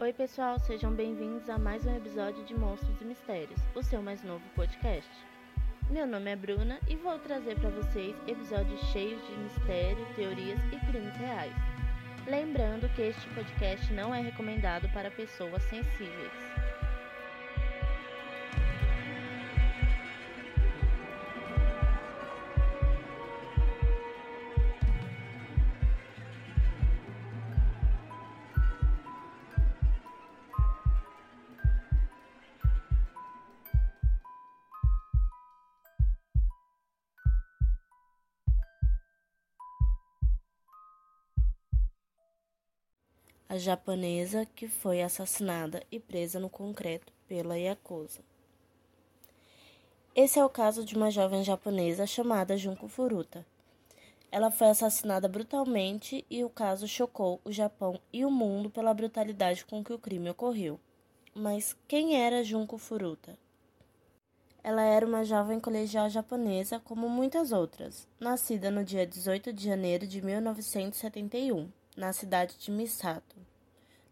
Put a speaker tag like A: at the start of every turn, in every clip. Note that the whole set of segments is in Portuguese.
A: Oi, pessoal, sejam bem-vindos a mais um episódio de Monstros e Mistérios, o seu mais novo podcast. Meu nome é Bruna e vou trazer para vocês episódios cheios de mistério, teorias e crimes reais. Lembrando que este podcast não é recomendado para pessoas sensíveis. A japonesa que foi assassinada e presa no concreto pela Yakuza. Esse é o caso de uma jovem japonesa chamada Junko Furuta. Ela foi assassinada brutalmente e o caso chocou o Japão e o mundo pela brutalidade com que o crime ocorreu. Mas quem era Junko Furuta? Ela era uma jovem colegial japonesa como muitas outras, nascida no dia 18 de janeiro de 1971 na cidade de Misato,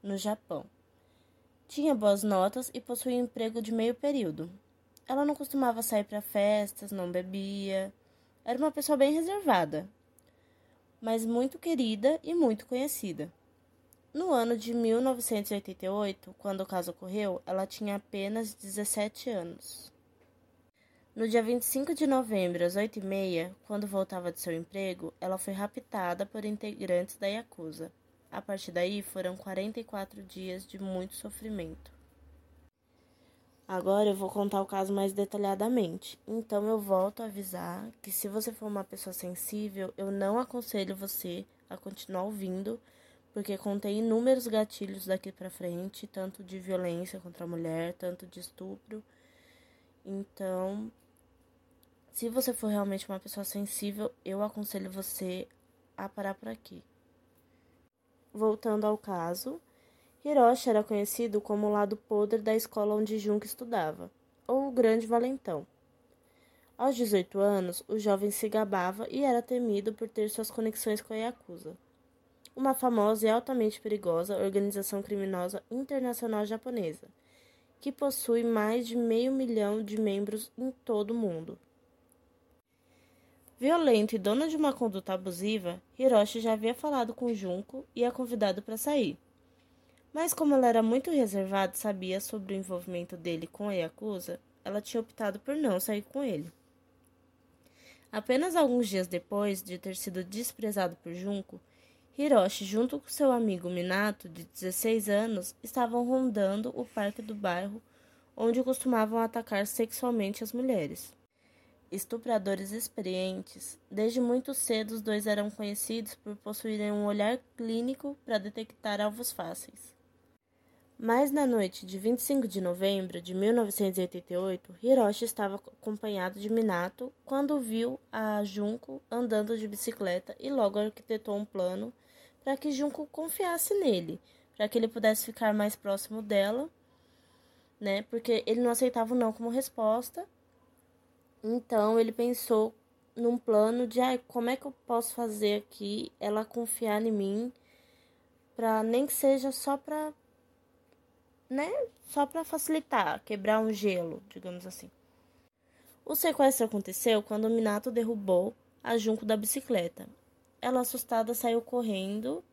A: no Japão. Tinha boas notas e possuía emprego de meio período. Ela não costumava sair para festas, não bebia. Era uma pessoa bem reservada, mas muito querida e muito conhecida. No ano de 1988, quando o caso ocorreu, ela tinha apenas 17 anos. No dia 25 de novembro, às 8h30, quando voltava de seu emprego, ela foi raptada por integrantes da Yakuza. A partir daí, foram 44 dias de muito sofrimento. Agora eu vou contar o caso mais detalhadamente. Então eu volto a avisar que se você for uma pessoa sensível, eu não aconselho você a continuar ouvindo, porque contém inúmeros gatilhos daqui para frente, tanto de violência contra a mulher, tanto de estupro. Então, se você for realmente uma pessoa sensível, eu aconselho você a parar por aqui. Voltando ao caso, Hiroshi era conhecido como o lado podre da escola onde Junko estudava, ou o Grande Valentão. Aos 18 anos, o jovem se gabava e era temido por ter suas conexões com a Yakuza, uma famosa e altamente perigosa organização criminosa internacional japonesa, que possui mais de meio milhão de membros em todo o mundo. Violento e dono de uma conduta abusiva, Hiroshi já havia falado com Junko e a convidado para sair. Mas como ela era muito reservada e sabia sobre o envolvimento dele com a Yakuza, ela tinha optado por não sair com ele. Apenas alguns dias depois de ter sido desprezado por Junko, Hiroshi, junto com seu amigo Minato, de 16 anos, estavam rondando o parque do bairro onde costumavam atacar sexualmente as mulheres. Estupradores experientes, desde muito cedo os dois eram conhecidos por possuírem um olhar clínico para detectar alvos fáceis. Mas na noite de 25 de novembro de 1988, Hiroshi estava acompanhado de Minato quando viu a Junko andando de bicicleta e logo arquitetou um plano para que Junko confiasse nele, para que ele pudesse ficar mais próximo dela, né? Porque ele não aceitava o não como resposta então ele pensou num plano de ah, como é que eu posso fazer aqui ela confiar em mim para nem que seja só para né, só para facilitar, quebrar um gelo, digamos assim. O sequestro aconteceu quando Minato derrubou a Junco da bicicleta. Ela assustada saiu correndo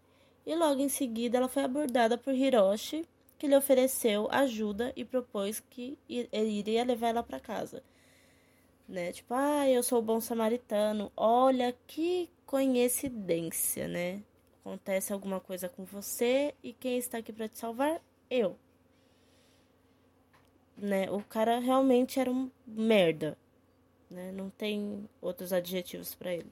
A: e logo em seguida ela foi abordada por Hiroshi, que lhe ofereceu ajuda e propôs que ele iria levar ela para casa né? Tipo, ah, eu sou o bom samaritano. Olha que coincidência, né? Acontece alguma coisa com você e quem está aqui para te salvar? Eu. Né? O cara realmente era um merda, né? Não tem outros adjetivos para ele.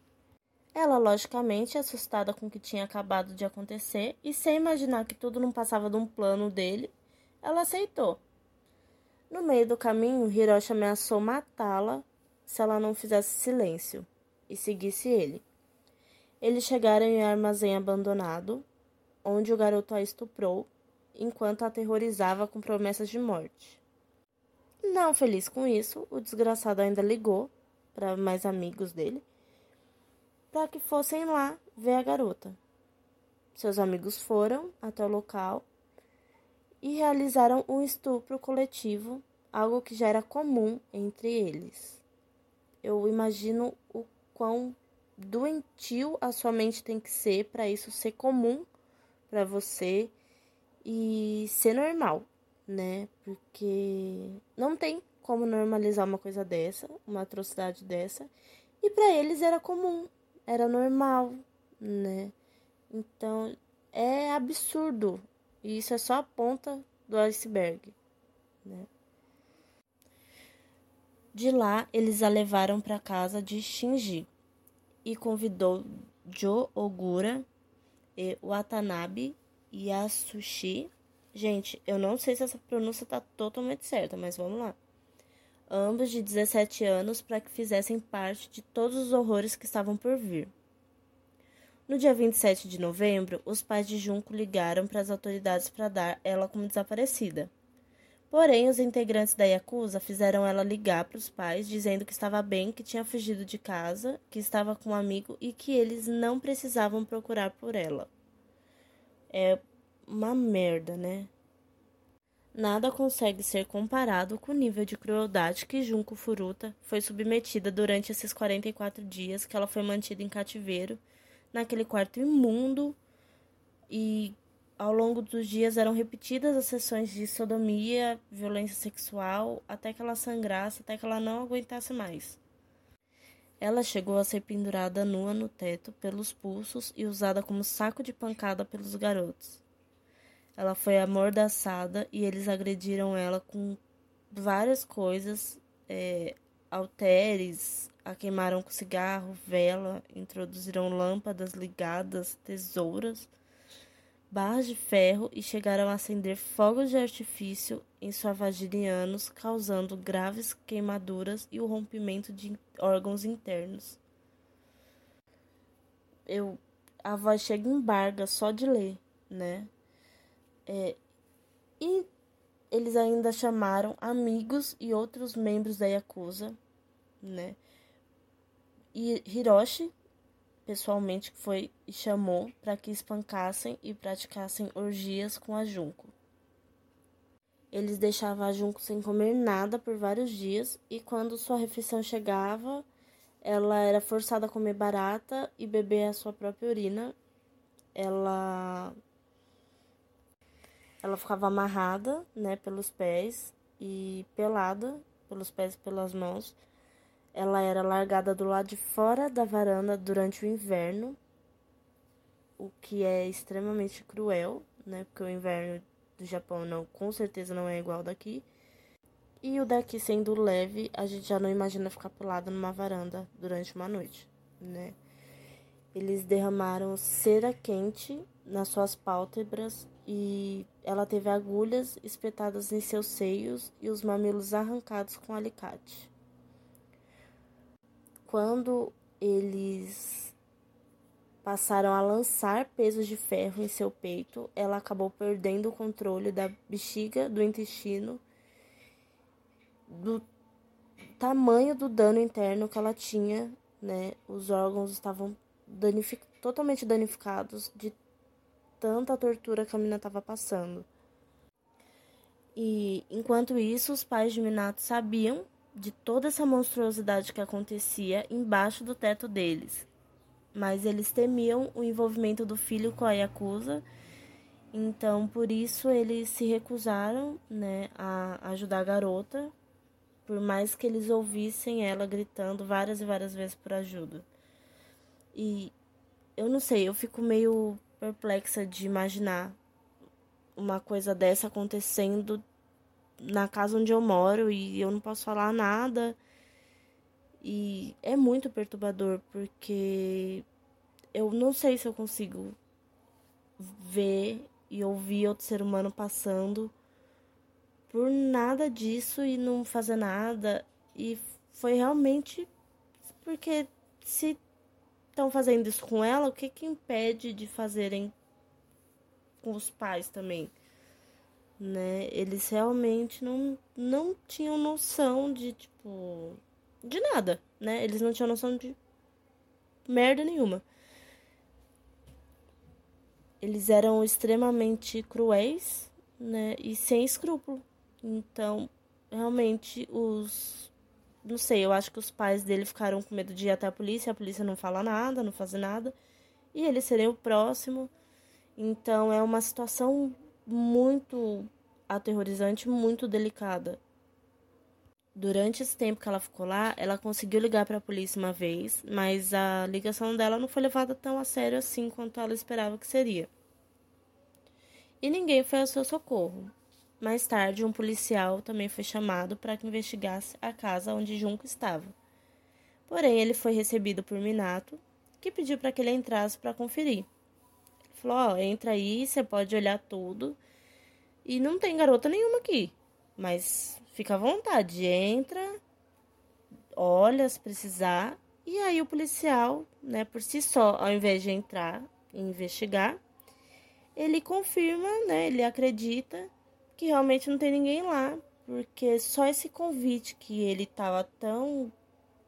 A: Ela, logicamente, assustada com o que tinha acabado de acontecer e sem imaginar que tudo não passava de um plano dele, ela aceitou. No meio do caminho, Hiroshi ameaçou matá-la se ela não fizesse silêncio e seguisse ele. Eles chegaram em um armazém abandonado, onde o garoto a estuprou, enquanto a aterrorizava com promessas de morte. Não feliz com isso, o desgraçado ainda ligou para mais amigos dele para que fossem lá ver a garota. Seus amigos foram até o local e realizaram um estupro coletivo, algo que já era comum entre eles. Eu imagino o quão doentio a sua mente tem que ser para isso ser comum para você e ser normal, né? Porque não tem como normalizar uma coisa dessa, uma atrocidade dessa, e para eles era comum, era normal, né? Então é absurdo. E isso é só a ponta do iceberg, né? De lá, eles a levaram para casa de Shinji e convidou Jo Ogura e Watanabe Yasushi. Gente, eu não sei se essa pronúncia tá totalmente certa, mas vamos lá. Ambos de 17 anos para que fizessem parte de todos os horrores que estavam por vir. No dia 27 de novembro, os pais de Junko ligaram para as autoridades para dar ela como desaparecida. Porém, os integrantes da Yakuza fizeram ela ligar para os pais, dizendo que estava bem, que tinha fugido de casa, que estava com um amigo e que eles não precisavam procurar por ela. É uma merda, né? Nada consegue ser comparado com o nível de crueldade que Junko Furuta foi submetida durante esses 44 dias que ela foi mantida em cativeiro naquele quarto imundo e ao longo dos dias eram repetidas as sessões de sodomia, violência sexual, até que ela sangrasse, até que ela não aguentasse mais. Ela chegou a ser pendurada nua no teto pelos pulsos e usada como saco de pancada pelos garotos. Ela foi amordaçada e eles agrediram ela com várias coisas, é, a queimaram com cigarro, vela, introduziram lâmpadas ligadas, tesouras, barras de ferro e chegaram a acender fogos de artifício em sua vagina em anos, causando graves queimaduras e o rompimento de órgãos internos. Eu a voz chega embarga só de ler, né? É, e eles ainda chamaram amigos e outros membros da Yakuza, né? E Hiroshi, pessoalmente, foi e chamou para que espancassem e praticassem orgias com a Junko. Eles deixavam a Junko sem comer nada por vários dias e quando sua refeição chegava, ela era forçada a comer barata e beber a sua própria urina. Ela ela ficava amarrada, né, pelos pés e pelada pelos pés e pelas mãos ela era largada do lado de fora da varanda durante o inverno, o que é extremamente cruel, né? Porque o inverno do Japão não, com certeza não é igual daqui. E o daqui sendo leve, a gente já não imagina ficar pelado numa varanda durante uma noite, né? Eles derramaram cera quente nas suas pálpebras e ela teve agulhas espetadas em seus seios e os mamilos arrancados com alicate quando eles passaram a lançar pesos de ferro em seu peito, ela acabou perdendo o controle da bexiga, do intestino, do tamanho do dano interno que ela tinha, né? Os órgãos estavam danific totalmente danificados de tanta tortura que a menina estava passando. E enquanto isso, os pais de Minato sabiam de toda essa monstruosidade que acontecia embaixo do teto deles. Mas eles temiam o envolvimento do filho com a Yakuza, então por isso eles se recusaram né, a ajudar a garota, por mais que eles ouvissem ela gritando várias e várias vezes por ajuda. E eu não sei, eu fico meio perplexa de imaginar uma coisa dessa acontecendo na casa onde eu moro e eu não posso falar nada. E é muito perturbador porque eu não sei se eu consigo ver e ouvir outro ser humano passando por nada disso e não fazer nada. E foi realmente porque se estão fazendo isso com ela, o que que impede de fazerem com os pais também? Né? Eles realmente não, não tinham noção de, tipo, de nada, né? Eles não tinham noção de merda nenhuma. Eles eram extremamente cruéis, né? E sem escrúpulo. Então, realmente, os. Não sei, eu acho que os pais dele ficaram com medo de ir até a polícia, a polícia não fala nada, não faz nada. E ele seria o próximo. Então, é uma situação muito aterrorizante, muito delicada. Durante esse tempo que ela ficou lá, ela conseguiu ligar para a polícia uma vez, mas a ligação dela não foi levada tão a sério assim quanto ela esperava que seria. E ninguém foi ao seu socorro. Mais tarde, um policial também foi chamado para que investigasse a casa onde Junco estava. Porém, ele foi recebido por Minato, que pediu para que ele entrasse para conferir. Falou: Ó, entra aí, você pode olhar tudo. E não tem garota nenhuma aqui. Mas fica à vontade, entra, olha se precisar. E aí o policial, né, por si só, ao invés de entrar e investigar, ele confirma, né, ele acredita que realmente não tem ninguém lá, porque só esse convite que ele estava tão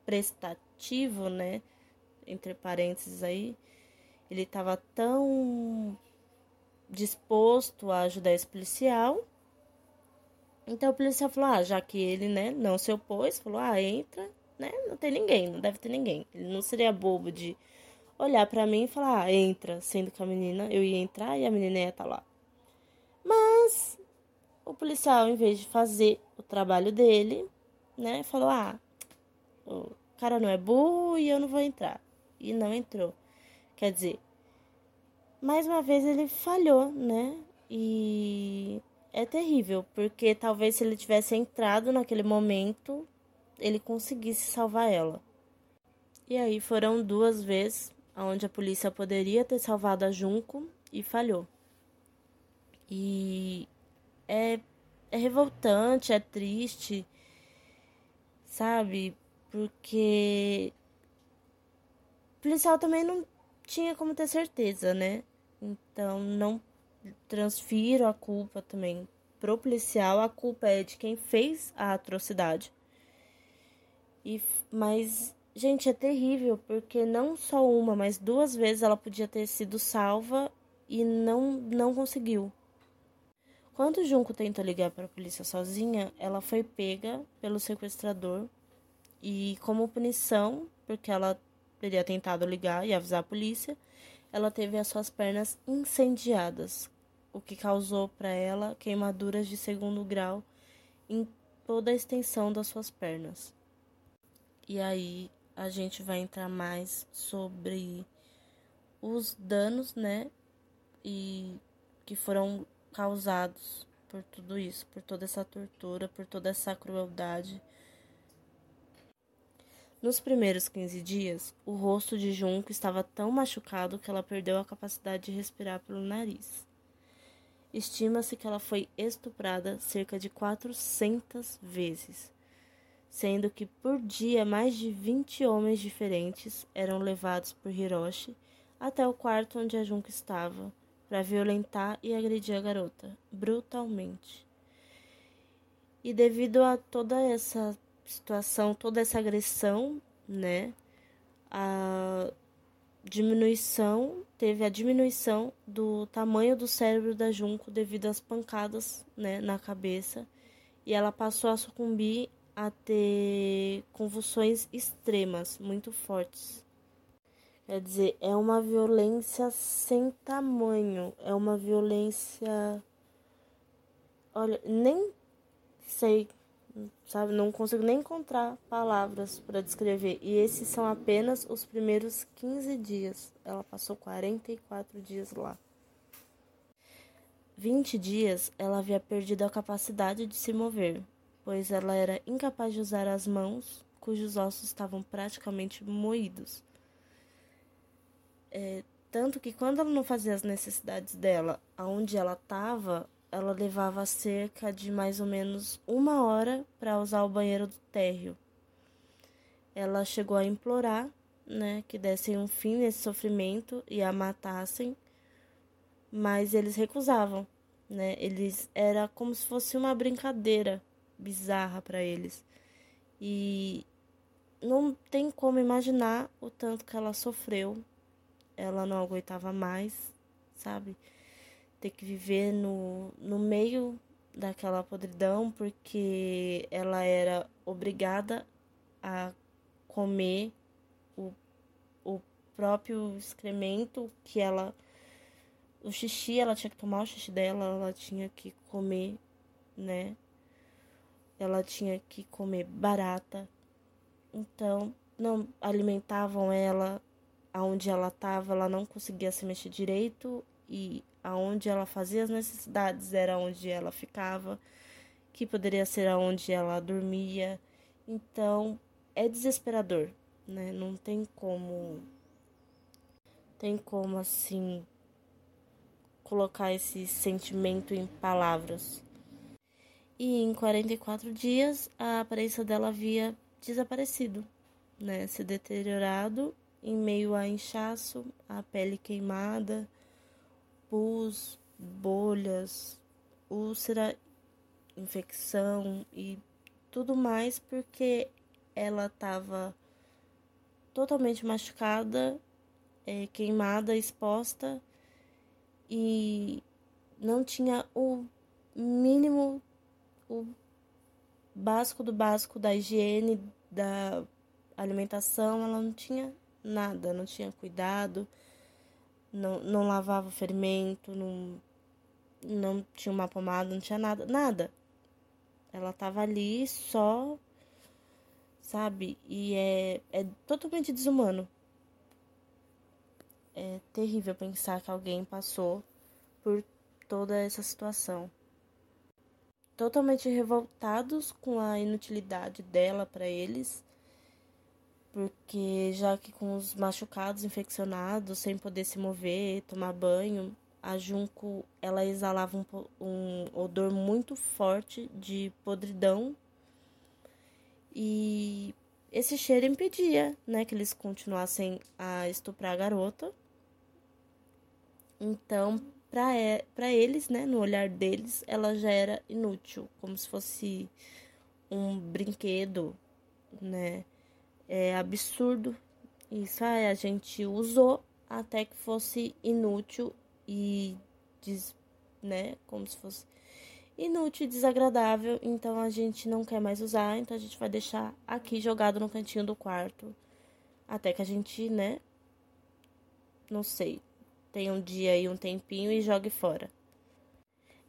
A: prestativo, né, entre parênteses aí, ele estava tão disposto a ajudar esse policial então o policial falou: ah, já que ele, né, não se opôs, falou: ah, entra, né, não tem ninguém, não deve ter ninguém. Ele não seria bobo de olhar para mim e falar: ah, entra, sendo que a menina, eu ia entrar e a menina ia estar tá lá. Mas o policial, em vez de fazer o trabalho dele, né, falou: ah, o cara não é burro e eu não vou entrar. E não entrou. Quer dizer, mais uma vez ele falhou, né? E é terrível, porque talvez se ele tivesse entrado naquele momento, ele conseguisse salvar ela. E aí foram duas vezes onde a polícia poderia ter salvado a Junco e falhou. E é, é revoltante, é triste, sabe? Porque o policial também não tinha como ter certeza, né? Então não transfiro a culpa também pro policial, a culpa é de quem fez a atrocidade. E mas gente, é terrível porque não só uma, mas duas vezes ela podia ter sido salva e não não conseguiu. Quando Junco tenta ligar para a polícia sozinha, ela foi pega pelo sequestrador e como punição, porque ela teria tentado ligar e avisar a polícia, ela teve as suas pernas incendiadas o que causou para ela queimaduras de segundo grau em toda a extensão das suas pernas. E aí a gente vai entrar mais sobre os danos, né? E que foram causados por tudo isso, por toda essa tortura, por toda essa crueldade. Nos primeiros 15 dias, o rosto de Junco estava tão machucado que ela perdeu a capacidade de respirar pelo nariz. Estima-se que ela foi estuprada cerca de 400 vezes, sendo que por dia mais de 20 homens diferentes eram levados por Hiroshi até o quarto onde a Junko estava para violentar e agredir a garota brutalmente. E devido a toda essa situação, toda essa agressão, né, a diminuição, teve a diminuição do tamanho do cérebro da Junco devido às pancadas né, na cabeça e ela passou a sucumbir a ter convulsões extremas, muito fortes. Quer dizer, é uma violência sem tamanho, é uma violência. Olha, nem sei sabe? Não consigo nem encontrar palavras para descrever. E esses são apenas os primeiros 15 dias. Ela passou 44 dias lá. 20 dias ela havia perdido a capacidade de se mover, pois ela era incapaz de usar as mãos, cujos ossos estavam praticamente moídos. É, tanto que quando ela não fazia as necessidades dela aonde ela estava, ela levava cerca de mais ou menos uma hora para usar o banheiro do térreo. Ela chegou a implorar, né, que dessem um fim nesse sofrimento e a matassem, mas eles recusavam, né? Eles era como se fosse uma brincadeira bizarra para eles. E não tem como imaginar o tanto que ela sofreu. Ela não aguentava mais, sabe? Ter que viver no, no meio daquela podridão porque ela era obrigada a comer o, o próprio excremento que ela o xixi, ela tinha que tomar o xixi dela, ela tinha que comer, né? Ela tinha que comer barata. Então, não alimentavam ela aonde ela estava, ela não conseguia se mexer direito e aonde ela fazia as necessidades era onde ela ficava, que poderia ser aonde ela dormia. Então, é desesperador, né? Não tem como tem como assim colocar esse sentimento em palavras. E em 44 dias a aparência dela havia desaparecido, né, se deteriorado em meio a inchaço, a pele queimada, pus, bolhas, úlcera, infecção e tudo mais porque ela estava totalmente machucada, é, queimada, exposta e não tinha o mínimo, o básico do básico da higiene, da alimentação, ela não tinha nada, não tinha cuidado, não, não lavava o ferimento, não, não tinha uma pomada, não tinha nada, nada. Ela tava ali só, sabe? E é, é totalmente desumano. É terrível pensar que alguém passou por toda essa situação. Totalmente revoltados com a inutilidade dela para eles, porque já que com os machucados, infeccionados, sem poder se mover, tomar banho, a Junco ela exalava um, um odor muito forte de podridão e esse cheiro impedia, né, que eles continuassem a estuprar a garota então, para eles, né, no olhar deles, ela já era inútil, como se fosse um brinquedo, né? É absurdo. Isso aí a gente usou até que fosse inútil e des, né, como se fosse inútil e desagradável, então a gente não quer mais usar, então a gente vai deixar aqui jogado no cantinho do quarto até que a gente, né, não sei, tenha um dia e um tempinho e jogue fora.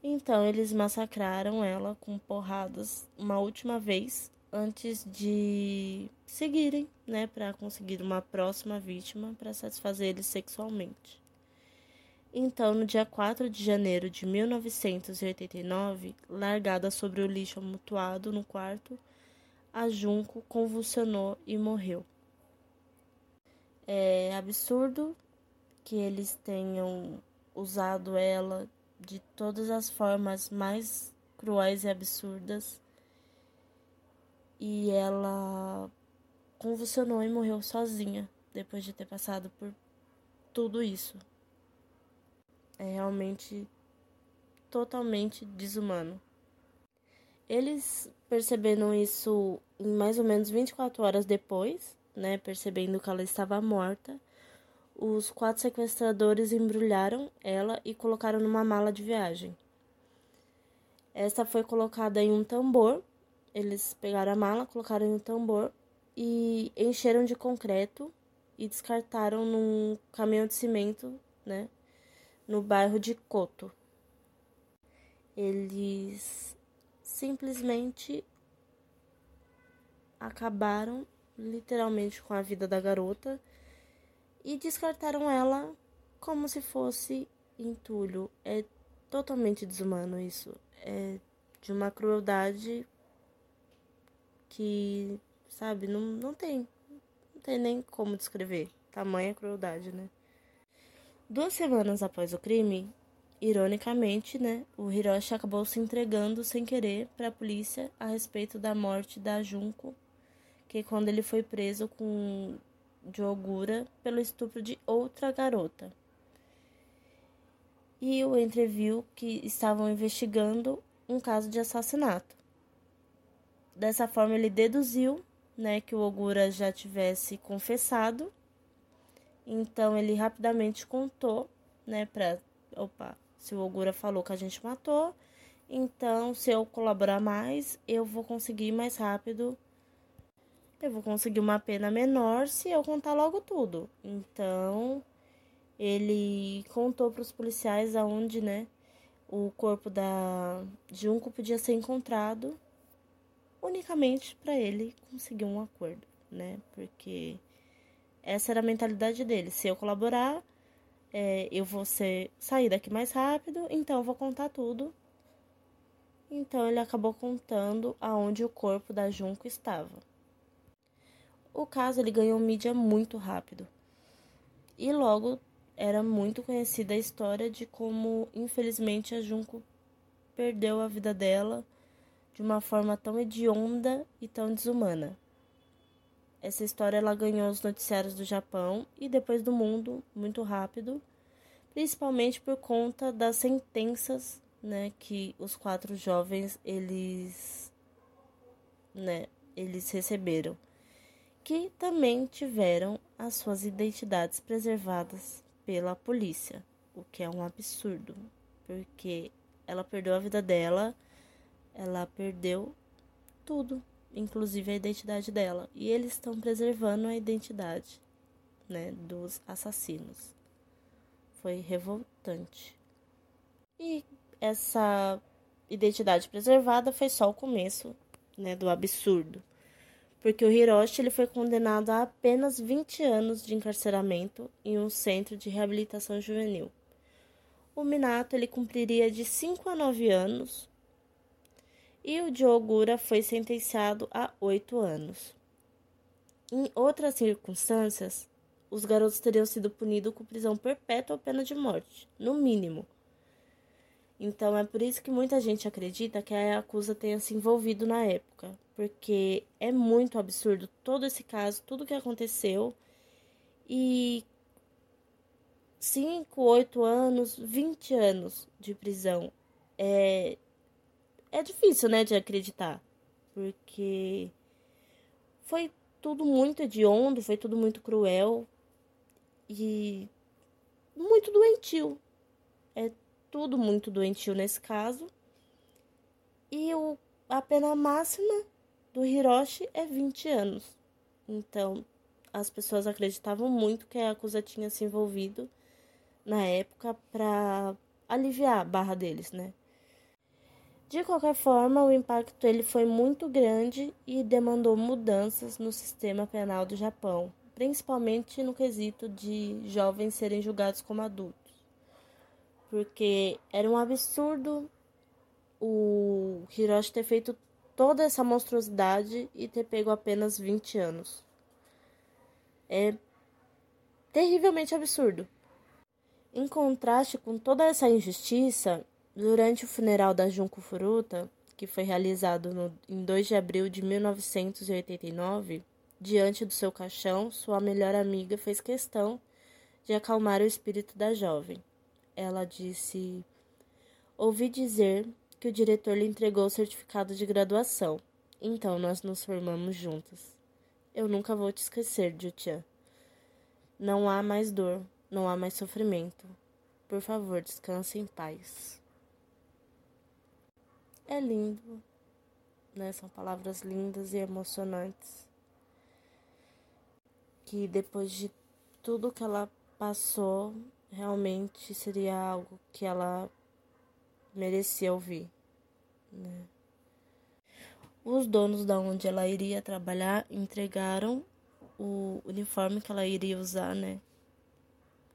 A: Então eles massacraram ela com porradas uma última vez antes de seguirem, né, para conseguir uma próxima vítima para satisfazer eles sexualmente. Então, no dia 4 de janeiro de 1989, largada sobre o lixo amontoado no quarto, a Junco convulsionou e morreu. É absurdo que eles tenham usado ela de todas as formas mais cruéis e absurdas. E ela convulsionou e morreu sozinha depois de ter passado por tudo isso. É realmente totalmente desumano. Eles perceberam isso em mais ou menos 24 horas depois, né, percebendo que ela estava morta os quatro sequestradores embrulharam ela e colocaram numa mala de viagem. Esta foi colocada em um tambor. Eles pegaram a mala, colocaram um tambor e encheram de concreto e descartaram num caminhão de cimento, né, no bairro de Coto. Eles simplesmente acabaram literalmente com a vida da garota e descartaram ela como se fosse entulho. É totalmente desumano isso. É de uma crueldade que, sabe, não, não tem. Não tem nem como descrever. Tamanha crueldade, né? Duas semanas após o crime, ironicamente, né, o Hiroshi acabou se entregando sem querer para a polícia a respeito da morte da Junko, que quando ele foi preso com de Ogura pelo estupro de outra garota. E o entreviu que estavam investigando um caso de assassinato. Dessa forma, ele deduziu né, que o Ogura já tivesse confessado. Então, ele rapidamente contou né, para. Opa, Se o Ogura falou que a gente matou, então se eu colaborar mais, eu vou conseguir mais rápido. Eu vou conseguir uma pena menor se eu contar logo tudo. Então, ele contou para os policiais aonde, né, o corpo da Junco podia ser encontrado unicamente para ele conseguir um acordo, né? Porque essa era a mentalidade dele. Se eu colaborar, é, eu vou ser, sair daqui mais rápido, então eu vou contar tudo. Então ele acabou contando aonde o corpo da Junco estava. O caso ele ganhou mídia muito rápido. E logo era muito conhecida a história de como, infelizmente, a Junko perdeu a vida dela de uma forma tão hedionda e tão desumana. Essa história ela ganhou os noticiários do Japão e depois do mundo muito rápido, principalmente por conta das sentenças, né, que os quatro jovens eles, né, eles receberam, que também tiveram as suas identidades preservadas pela polícia, o que é um absurdo, porque ela perdeu a vida dela, ela perdeu tudo, inclusive a identidade dela, e eles estão preservando a identidade, né, dos assassinos. Foi revoltante. E essa identidade preservada foi só o começo, né, do absurdo porque o Hiroshi ele foi condenado a apenas 20 anos de encarceramento em um centro de reabilitação juvenil. O Minato ele cumpriria de 5 a 9 anos e o Diogura foi sentenciado a 8 anos. Em outras circunstâncias, os garotos teriam sido punidos com prisão perpétua ou pena de morte, no mínimo. Então é por isso que muita gente acredita que a Yakuza tenha se envolvido na época, porque é muito absurdo todo esse caso, tudo que aconteceu. E 5, 8 anos, 20 anos de prisão. É, é difícil, né, de acreditar. Porque foi tudo muito hediondo, foi tudo muito cruel e muito doentio. É tudo muito doentio nesse caso. E o, a pena máxima do Hiroshi é 20 anos. Então, as pessoas acreditavam muito que a Yakuza tinha se envolvido na época para aliviar a barra deles, né? De qualquer forma, o impacto ele foi muito grande e demandou mudanças no sistema penal do Japão, principalmente no quesito de jovens serem julgados como adultos. Porque era um absurdo o Hiroshi ter feito toda essa monstruosidade e ter pego apenas 20 anos. É terrivelmente absurdo. Em contraste com toda essa injustiça, durante o funeral da Junko Furuta, que foi realizado no, em 2 de abril de 1989, diante do seu caixão, sua melhor amiga fez questão de acalmar o espírito da jovem. Ela disse: Ouvi dizer que o diretor lhe entregou o certificado de graduação. Então nós nos formamos juntas. Eu nunca vou te esquecer, Jutian. Não há mais dor, não há mais sofrimento. Por favor, descanse em paz. É lindo, né? São palavras lindas e emocionantes. Que depois de tudo que ela passou, realmente seria algo que ela merecia ouvir. Né? Os donos da onde ela iria trabalhar entregaram o uniforme que ela iria usar, né?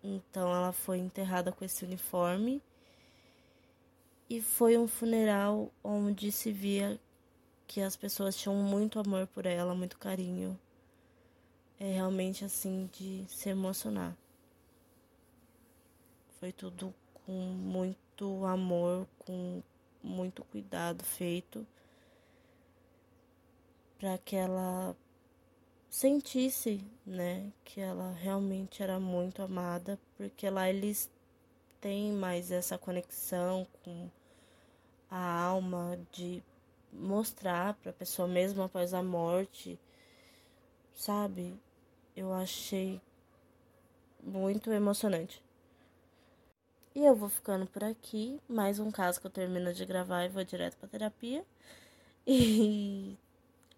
A: Então ela foi enterrada com esse uniforme e foi um funeral onde se via que as pessoas tinham muito amor por ela, muito carinho. É realmente assim de se emocionar. Foi tudo com muito amor, com muito cuidado feito para que ela sentisse, né, que ela realmente era muito amada, porque lá eles têm mais essa conexão com a alma de mostrar para a pessoa mesmo após a morte, sabe? Eu achei muito emocionante. E eu vou ficando por aqui. Mais um caso que eu termino de gravar e vou direto pra terapia. E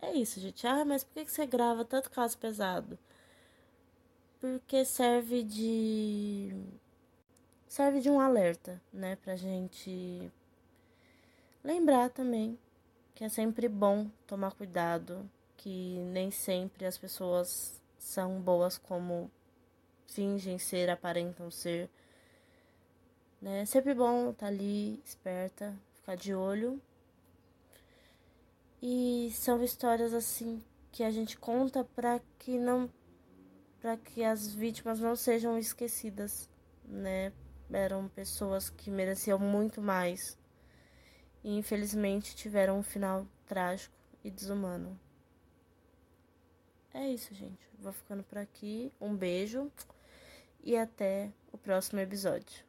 A: é isso, gente. Ah, mas por que você grava tanto caso pesado? Porque serve de. Serve de um alerta, né? Pra gente lembrar também que é sempre bom tomar cuidado, que nem sempre as pessoas são boas como fingem ser, aparentam ser. Né? É sempre bom estar tá ali, esperta, ficar de olho. E são histórias assim que a gente conta para que não para que as vítimas não sejam esquecidas, né? Eram pessoas que mereciam muito mais e infelizmente tiveram um final trágico e desumano. É isso, gente. Vou ficando por aqui. Um beijo e até o próximo episódio.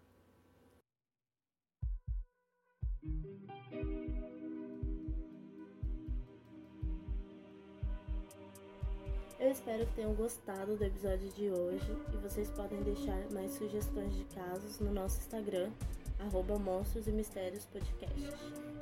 A: Eu espero que tenham gostado do episódio de hoje e vocês podem deixar mais sugestões de casos no nosso Instagram, arroba Monstros e Mistérios Podcast.